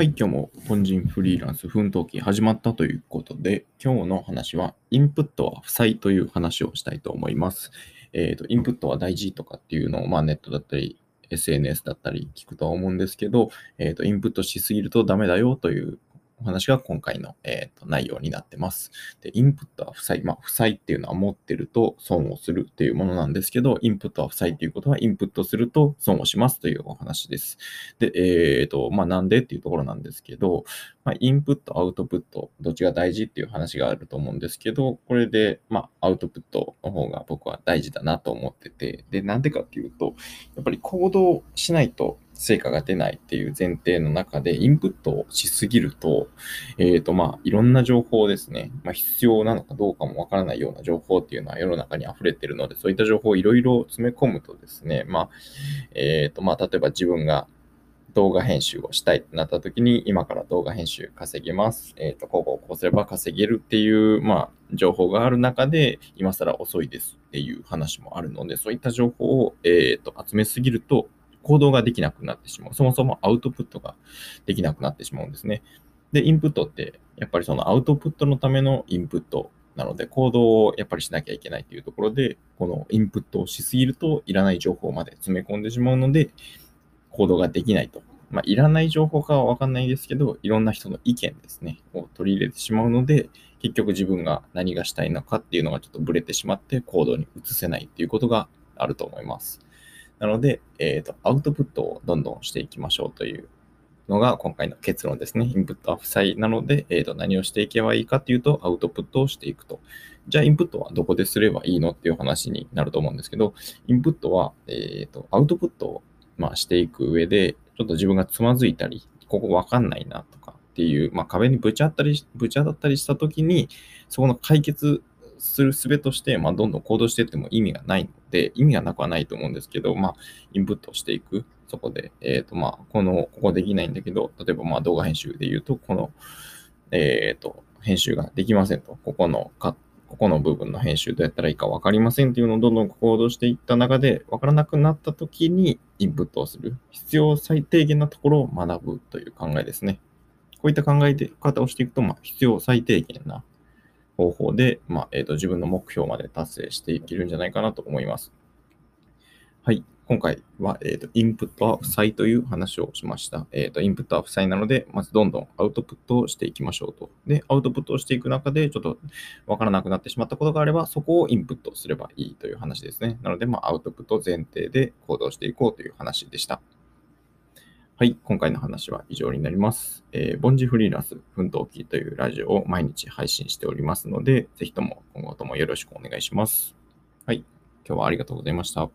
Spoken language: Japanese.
はい、今日も本人フリーランス奮闘記始まったということで、今日の話は、インプットは負債という話をしたいと思います。えっ、ー、と、インプットは大事とかっていうのを、まあ、ネットだったり、SNS だったり聞くとは思うんですけど、えっ、ー、と、インプットしすぎるとダメだよというお話が今回の、えーと、内容になってます。で、インプットは負債。まあ、負債っていうのは持ってると損をするっていうものなんですけど、インプットは負債っていうことは、インプットすると損をしますというお話です。で、えっ、ー、と、まあ、なんでっていうところなんですけど、まあ、インプット、アウトプット、どっちが大事っていう話があると思うんですけど、これで、まあ、アウトプットの方が僕は大事だなと思ってて、で、なんでかっていうと、やっぱり行動しないと成果が出ないっていう前提の中で、インプットをしすぎると、えっ、と、まあ、いろんな情報ですね、まあ、必要なのかどうかもわからないような情報っていうのは世の中に溢れてるので、そういった情報をいろいろ詰め込むとですね、まあ、えっ、と、まあ、例えば自分が動画編集をしたいってなった時に、今から動画編集稼げます。えっ、ー、と、こうこうこうすれば稼げるっていう、まあ、情報がある中で、今更遅いですっていう話もあるので、そういった情報を、えっ、ー、と、集めすぎると、行動ができなくなってしまう。そもそもアウトプットができなくなってしまうんですね。で、インプットって、やっぱりそのアウトプットのためのインプットなので、行動をやっぱりしなきゃいけないというところで、このインプットをしすぎると、いらない情報まで詰め込んでしまうので、行動ができないと。まあ、いらない情報かはわかんないですけど、いろんな人の意見ですね、を取り入れてしまうので、結局自分が何がしたいのかっていうのがちょっとブレてしまって行動に移せないっていうことがあると思います。なので、えっ、ー、と、アウトプットをどんどんしていきましょうというのが今回の結論ですね。インプットは負債なので、えっ、ー、と、何をしていけばいいかっていうと、アウトプットをしていくと。じゃあ、インプットはどこですればいいのっていう話になると思うんですけど、インプットは、えっ、ー、と、アウトプットを、まあ、していく上で、ちょっと自分がつまずいたり、ここわかんないなとかっていう、まあ、壁にぶち当たり、ぶち当たったりしたときに、そこの解決する術として、まあ、どんどん行動していっても意味がないので、意味がなくはないと思うんですけど、まあ、インプットしていく。そこで、えっ、ー、と、まあ、この、ここできないんだけど、例えば、まあ、動画編集で言うと、この、えっ、ー、と、編集ができませんと。ここのカここの部分の編集どうやったらいいか分かりませんっていうのをどんどん行動していった中で、分からなくなった時にインプットをする。必要最低限なところを学ぶという考えですね。こういった考え方をしていくと、まあ、必要最低限な方法で、まあ、えーと、自分の目標まで達成していけるんじゃないかなと思います。はい。今回は、えーと、インプットは負債という話をしました。えーと、インプットは負債なので、まずどんどんアウトプットをしていきましょうと。で、アウトプットをしていく中で、ちょっとわからなくなってしまったことがあれば、そこをインプットすればいいという話ですね。なので、まあ、アウトプット前提で行動していこうという話でした。はい、今回の話は以上になります。えー、凡事フリーランス奮闘記というラジオを毎日配信しておりますので、ぜひとも今後ともよろしくお願いします。はい、今日はありがとうございました。